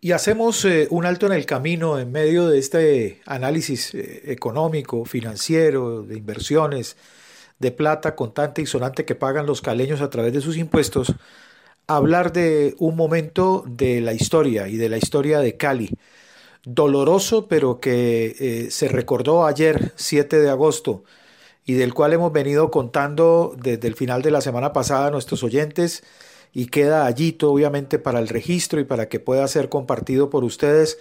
Y hacemos eh, un alto en el camino en medio de este análisis eh, económico, financiero, de inversiones, de plata contante y sonante que pagan los caleños a través de sus impuestos, hablar de un momento de la historia y de la historia de Cali. Doloroso, pero que eh, se recordó ayer, 7 de agosto, y del cual hemos venido contando desde el final de la semana pasada a nuestros oyentes y queda allí, obviamente, para el registro y para que pueda ser compartido por ustedes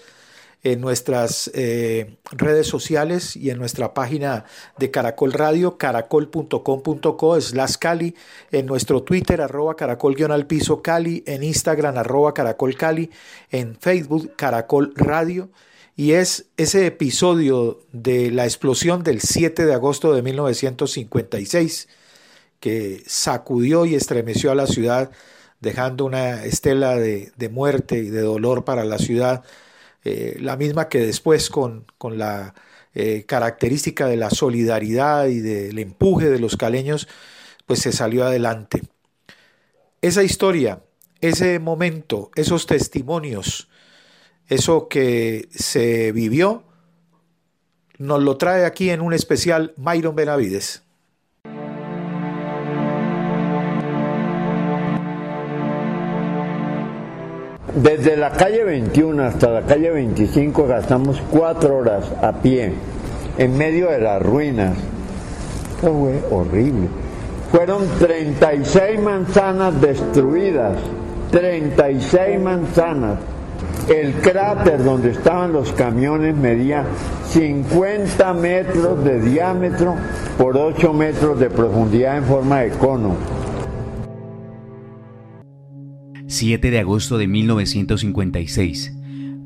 en nuestras eh, redes sociales y en nuestra página de Caracol Radio, caracol.com.co slash Cali, en nuestro Twitter, arroba caracol al piso Cali, en Instagram, arroba caracol Cali, en Facebook, Caracol Radio. Y es ese episodio de la explosión del 7 de agosto de 1956 que sacudió y estremeció a la ciudad dejando una estela de, muerte y de dolor para la ciudad, eh, la misma que después con, con la eh, característica de la solidaridad y del empuje de los caleños, pues se salió adelante. Esa historia, ese momento, esos testimonios, eso que se vivió, nos lo trae aquí en un especial Myron Benavides. Desde la calle 21 hasta la calle 25 gastamos cuatro horas a pie, en medio de las ruinas. Esto fue horrible. Fueron 36 manzanas destruidas, 36 manzanas. El cráter donde estaban los camiones medía 50 metros de diámetro por 8 metros de profundidad en forma de cono 7 de agosto de 1956.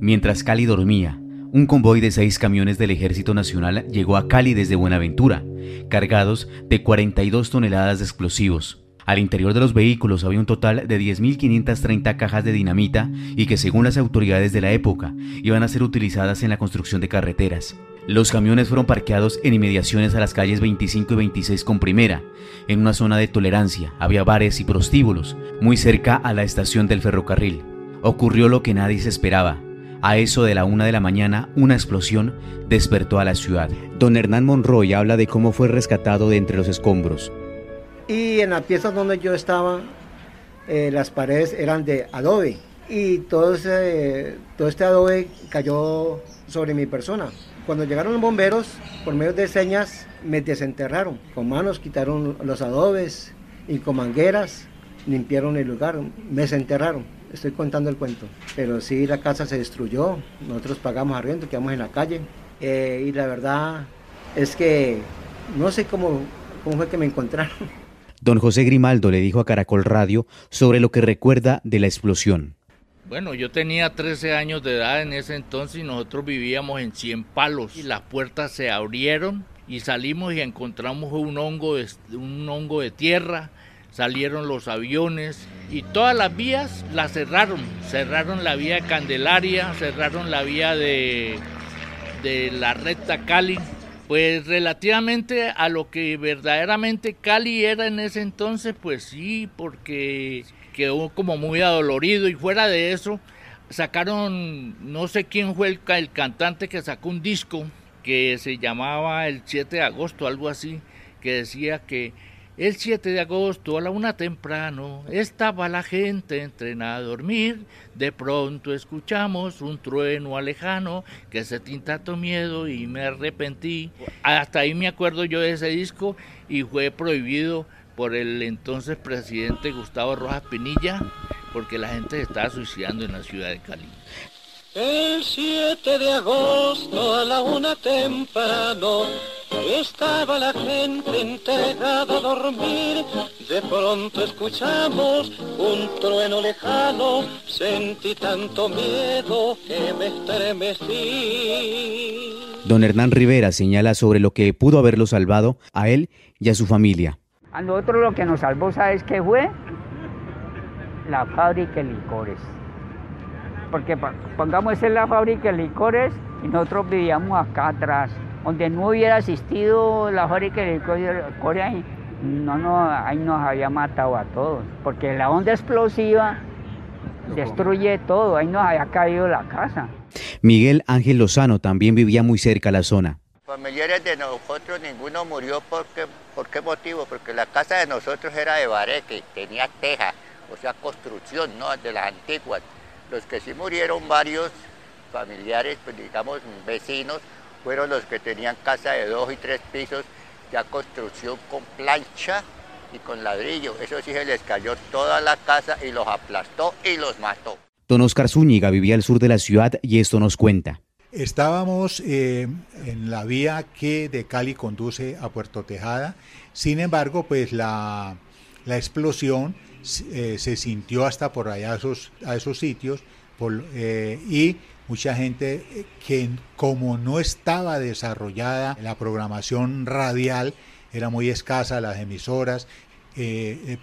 Mientras Cali dormía, un convoy de seis camiones del Ejército Nacional llegó a Cali desde Buenaventura, cargados de 42 toneladas de explosivos. Al interior de los vehículos había un total de 10.530 cajas de dinamita y que según las autoridades de la época iban a ser utilizadas en la construcción de carreteras. Los camiones fueron parqueados en inmediaciones a las calles 25 y 26 con primera. En una zona de tolerancia había bares y prostíbulos, muy cerca a la estación del ferrocarril. Ocurrió lo que nadie se esperaba. A eso de la una de la mañana, una explosión despertó a la ciudad. Don Hernán Monroy habla de cómo fue rescatado de entre los escombros. Y en la pieza donde yo estaba, eh, las paredes eran de adobe. Y todo, todo este adobe cayó sobre mi persona. Cuando llegaron los bomberos, por medio de señas, me desenterraron. Con manos quitaron los adobes y con mangueras limpiaron el lugar, me desenterraron. Estoy contando el cuento. Pero sí, la casa se destruyó, nosotros pagamos arriendo, quedamos en la calle. Eh, y la verdad es que no sé cómo, cómo fue que me encontraron. Don José Grimaldo le dijo a Caracol Radio sobre lo que recuerda de la explosión. Bueno, yo tenía 13 años de edad en ese entonces y nosotros vivíamos en 100 palos. Y las puertas se abrieron y salimos y encontramos un hongo de, un hongo de tierra, salieron los aviones y todas las vías las cerraron, cerraron la vía de Candelaria, cerraron la vía de, de la recta Cali, pues relativamente a lo que verdaderamente Cali era en ese entonces, pues sí, porque quedó como muy adolorido y fuera de eso sacaron, no sé quién fue el, el cantante que sacó un disco que se llamaba el 7 de agosto, algo así, que decía que el 7 de agosto a la una temprano estaba la gente entrenada a dormir. De pronto escuchamos un trueno alejano que se tintato miedo y me arrepentí. Hasta ahí me acuerdo yo de ese disco y fue prohibido por el entonces presidente Gustavo Rojas Pinilla, porque la gente se estaba suicidando en la ciudad de Cali. El 7 de agosto a la una temprano estaba la gente entregada a dormir. De pronto escuchamos un trueno lejano, sentí tanto miedo que me estremecí. Don Hernán Rivera señala sobre lo que pudo haberlo salvado a él y a su familia. A nosotros lo que nos salvó, ¿sabes qué fue? La fábrica de licores. Porque pongamos en la fábrica de licores y nosotros vivíamos acá atrás. Donde no hubiera asistido la fábrica de licores, no, no, ahí nos había matado a todos. Porque la onda explosiva destruye todo, ahí nos había caído la casa. Miguel Ángel Lozano también vivía muy cerca a la zona. Familiares de nosotros ninguno murió porque, ¿por qué motivo? Porque la casa de nosotros era de bareque, tenía teja, o sea, construcción, ¿no? De las antiguas. Los que sí murieron varios familiares, pues digamos vecinos, fueron los que tenían casa de dos y tres pisos, ya construcción con plancha y con ladrillo. Eso sí se les cayó toda la casa y los aplastó y los mató. Don Oscar Zúñiga vivía al sur de la ciudad y esto nos cuenta. Estábamos eh, en la vía que de Cali conduce a Puerto Tejada. Sin embargo, pues la, la explosión eh, se sintió hasta por allá a esos, a esos sitios por, eh, y mucha gente que como no estaba desarrollada la programación radial, era muy escasa las emisoras,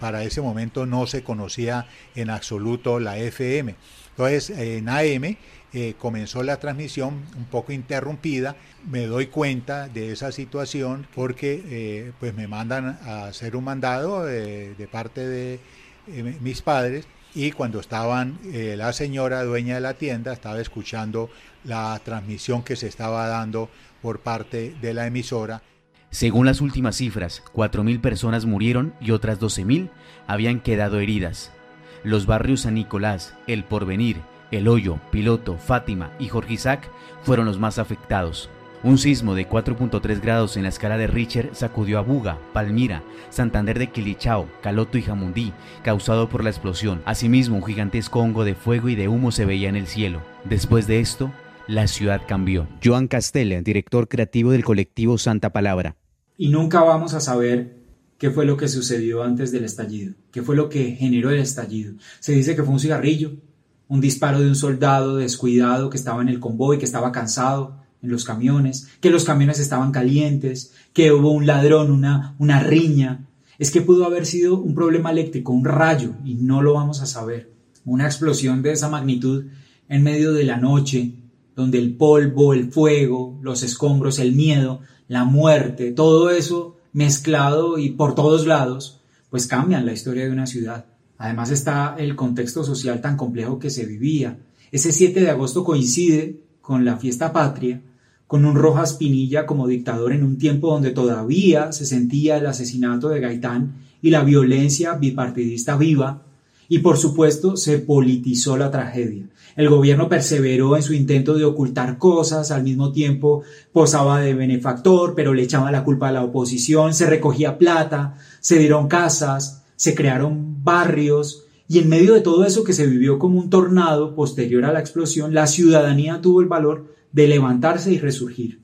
para ese momento no se conocía en absoluto la FM. Entonces, en AM eh, comenzó la transmisión un poco interrumpida, me doy cuenta de esa situación porque eh, pues me mandan a hacer un mandado eh, de parte de mis padres y cuando estaban la señora dueña de la tienda estaba escuchando la transmisión que se estaba dando por parte de la emisora. Según las últimas cifras, 4.000 personas murieron y otras 12.000 habían quedado heridas. Los barrios San Nicolás, El Porvenir, el Hoyo, Piloto, Fátima y Jorge Isaac fueron los más afectados. Un sismo de 4.3 grados en la escala de Richter sacudió a Buga, Palmira, Santander de Quilichao, Caloto y Jamundí, causado por la explosión. Asimismo, un gigantesco hongo de fuego y de humo se veía en el cielo. Después de esto, la ciudad cambió. Joan Castella, director creativo del colectivo Santa Palabra. Y nunca vamos a saber qué fue lo que sucedió antes del estallido, qué fue lo que generó el estallido. Se dice que fue un cigarrillo, un disparo de un soldado descuidado que estaba en el convoy, que estaba cansado en los camiones, que los camiones estaban calientes, que hubo un ladrón, una, una riña. Es que pudo haber sido un problema eléctrico, un rayo, y no lo vamos a saber. Una explosión de esa magnitud en medio de la noche, donde el polvo, el fuego, los escombros, el miedo, la muerte, todo eso mezclado y por todos lados, pues cambian la historia de una ciudad. Además está el contexto social tan complejo que se vivía. Ese 7 de agosto coincide con la fiesta patria, con un Rojas Pinilla como dictador en un tiempo donde todavía se sentía el asesinato de Gaitán y la violencia bipartidista viva, y por supuesto se politizó la tragedia. El gobierno perseveró en su intento de ocultar cosas, al mismo tiempo posaba de benefactor, pero le echaba la culpa a la oposición, se recogía plata, se dieron casas, se crearon barrios y en medio de todo eso que se vivió como un tornado posterior a la explosión, la ciudadanía tuvo el valor de levantarse y resurgir.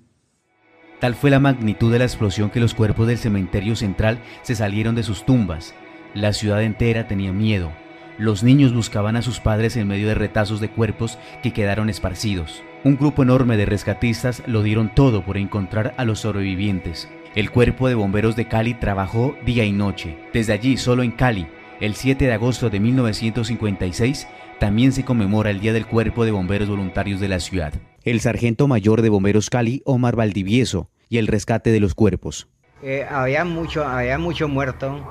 Tal fue la magnitud de la explosión que los cuerpos del cementerio central se salieron de sus tumbas. La ciudad entera tenía miedo. Los niños buscaban a sus padres en medio de retazos de cuerpos que quedaron esparcidos. Un grupo enorme de rescatistas lo dieron todo por encontrar a los sobrevivientes. El Cuerpo de Bomberos de Cali trabajó día y noche. Desde allí, solo en Cali, el 7 de agosto de 1956, también se conmemora el Día del Cuerpo de Bomberos Voluntarios de la ciudad. El sargento mayor de Bomberos Cali, Omar Valdivieso, y el rescate de los cuerpos. Eh, había mucho, había mucho muerto,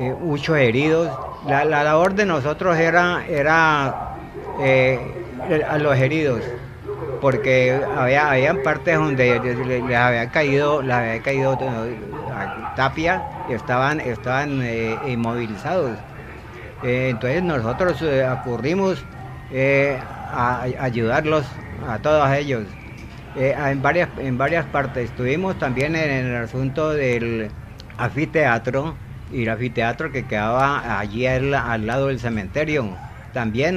eh, muchos heridos. La, labor de nosotros era, era eh, a los heridos porque había habían partes donde les, había caído les había caído eh, tapia y estaban estaban inmovilizados. Entonces nosotros acurrimos a, ayudarlos a todos ellos. En varias en varias partes. Estuvimos también en el asunto del anfiteatro y el anfiteatro que quedaba allí al, al lado del cementerio también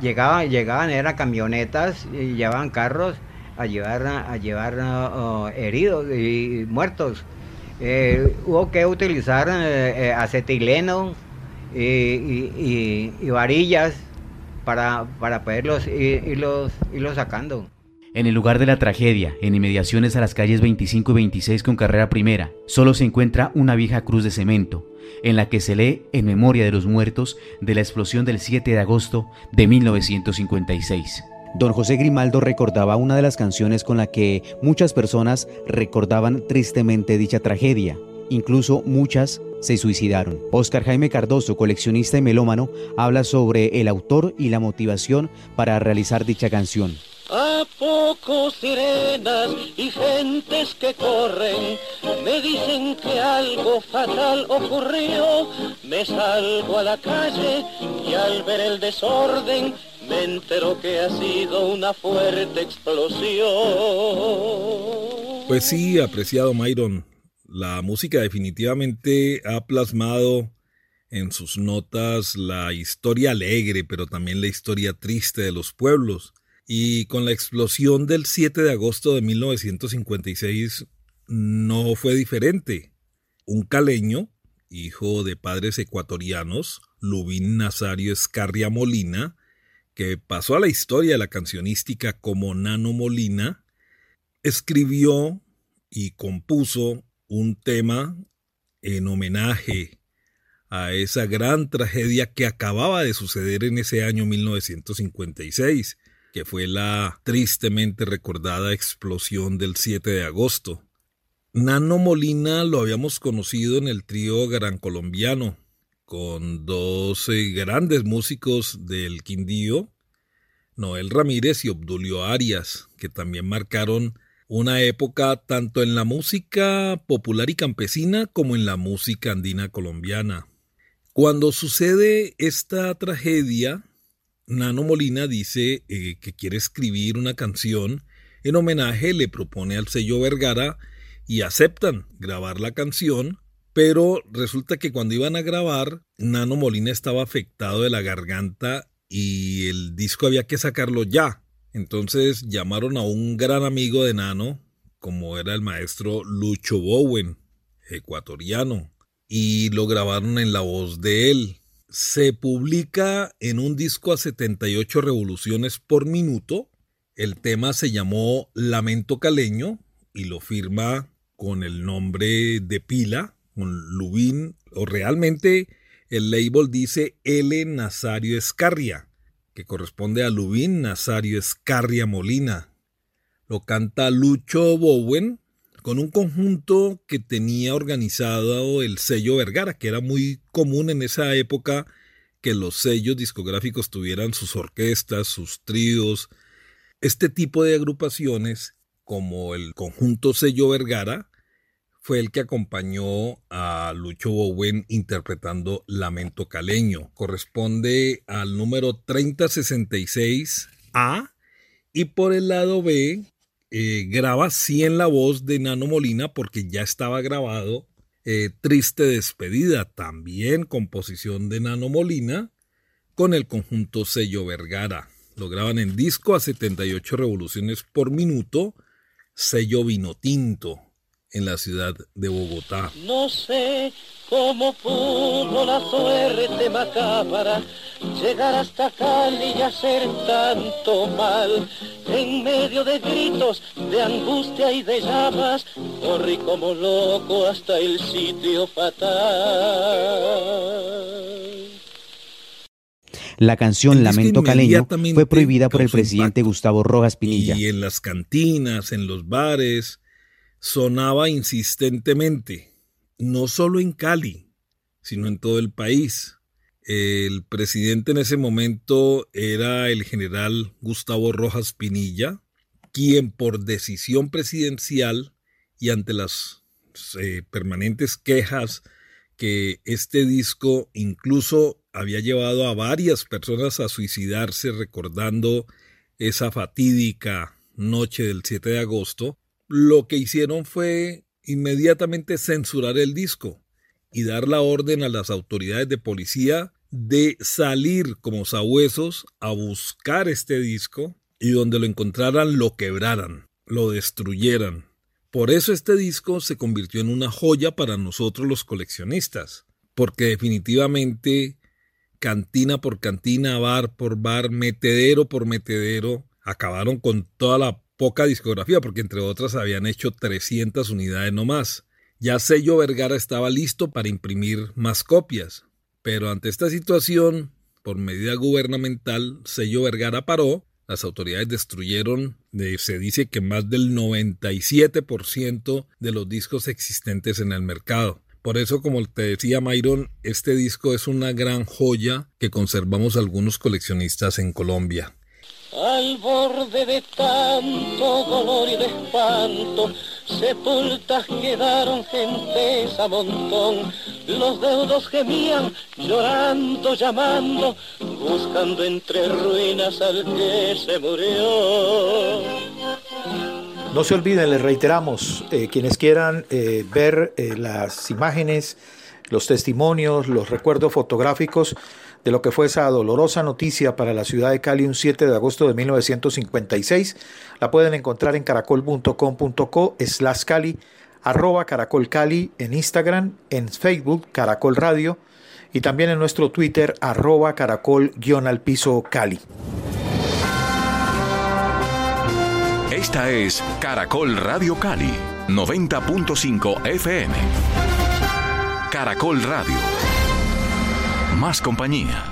llegaban, llegaban, eran camionetas y llevaban carros a llevar, a llevar heridos y muertos. Eh, hubo que utilizar eh, eh, acetileno y, varillas para, para poderlos irlos, irlos sacando. En el lugar de la tragedia, en inmediaciones a las calles 25 y 26 con carrera primera, solo se encuentra una vieja cruz de cemento, en la que se lee en memoria de los muertos de la explosión del 7 de agosto de 1956. Don José Grimaldo recordaba una de las canciones con la que muchas personas recordaban tristemente dicha tragedia. Incluso muchas se suicidaron. Oscar Jaime Cardoso, coleccionista y melómano, habla sobre el autor y la motivación para realizar dicha canción. A pocos sirenas y gentes que corren me dicen que algo fatal ocurrió. Me salgo a la calle y al ver el desorden me entero que ha sido una fuerte explosión. Pues sí, apreciado Myron, la música definitivamente ha plasmado en sus notas la historia alegre, pero también la historia triste de los pueblos. Y con la explosión del 7 de agosto de 1956 no fue diferente. Un caleño, hijo de padres ecuatorianos, Lubín Nazario Escarria Molina, que pasó a la historia de la cancionística como Nano Molina, escribió y compuso un tema en homenaje a esa gran tragedia que acababa de suceder en ese año 1956, que fue la tristemente recordada explosión del 7 de agosto. Nano Molina lo habíamos conocido en el trío Gran Colombiano, con dos grandes músicos del Quindío, Noel Ramírez y Obdulio Arias, que también marcaron una época tanto en la música popular y campesina como en la música andina colombiana. Cuando sucede esta tragedia, Nano Molina dice eh, que quiere escribir una canción en homenaje, le propone al sello Vergara y aceptan grabar la canción, pero resulta que cuando iban a grabar, Nano Molina estaba afectado de la garganta y el disco había que sacarlo ya. Entonces llamaron a un gran amigo de Nano, como era el maestro Lucho Bowen, ecuatoriano, y lo grabaron en la voz de él. Se publica en un disco a 78 revoluciones por minuto. El tema se llamó Lamento Caleño y lo firma con el nombre de pila, con Lubín, o realmente el label dice L. Nazario Escarria que corresponde a Lubín Nazario Escarria Molina. Lo canta Lucho Bowen con un conjunto que tenía organizado el sello Vergara, que era muy común en esa época que los sellos discográficos tuvieran sus orquestas, sus tríos. Este tipo de agrupaciones, como el conjunto sello Vergara, fue el que acompañó a Lucho Bowen interpretando Lamento Caleño. Corresponde al número 3066A y por el lado B eh, graba sí en la voz de Nano Molina porque ya estaba grabado eh, Triste Despedida, también composición de Nano Molina con el conjunto Sello Vergara. Lo graban en disco a 78 revoluciones por minuto, sello vino tinto en la ciudad de Bogotá. No sé cómo pudo la suerte macabra llegar hasta Cali y hacer tanto mal. En medio de gritos, de angustia y de llamas, corrí como loco hasta el sitio fatal. La canción Lamento Caleño fue prohibida por el presidente Gustavo Rojas Pinilla. Y en las cantinas, en los bares, sonaba insistentemente, no solo en Cali, sino en todo el país. El presidente en ese momento era el general Gustavo Rojas Pinilla, quien por decisión presidencial y ante las eh, permanentes quejas que este disco incluso había llevado a varias personas a suicidarse recordando esa fatídica noche del 7 de agosto, lo que hicieron fue inmediatamente censurar el disco y dar la orden a las autoridades de policía de salir como sabuesos a buscar este disco y donde lo encontraran lo quebraran, lo destruyeran. Por eso este disco se convirtió en una joya para nosotros los coleccionistas, porque definitivamente cantina por cantina, bar por bar, metedero por metedero, acabaron con toda la poca discografía, porque entre otras habían hecho 300 unidades no más. Ya Sello Vergara estaba listo para imprimir más copias, pero ante esta situación, por medida gubernamental, Sello Vergara paró, las autoridades destruyeron, se dice que más del 97% de los discos existentes en el mercado. Por eso, como te decía Myron, este disco es una gran joya que conservamos algunos coleccionistas en Colombia. Al borde de tanto dolor y de espanto, sepultas quedaron gentes a montón. Los deudos gemían, llorando, llamando, buscando entre ruinas al que se murió. No se olviden, les reiteramos, eh, quienes quieran eh, ver eh, las imágenes, los testimonios, los recuerdos fotográficos, de lo que fue esa dolorosa noticia para la ciudad de Cali un 7 de agosto de 1956. La pueden encontrar en caracol.com.co slash Cali, arroba Caracol Cali en Instagram, en Facebook Caracol Radio y también en nuestro Twitter arroba Caracol guion al piso Cali. Esta es Caracol Radio Cali, 90.5 FM. Caracol Radio más compañía.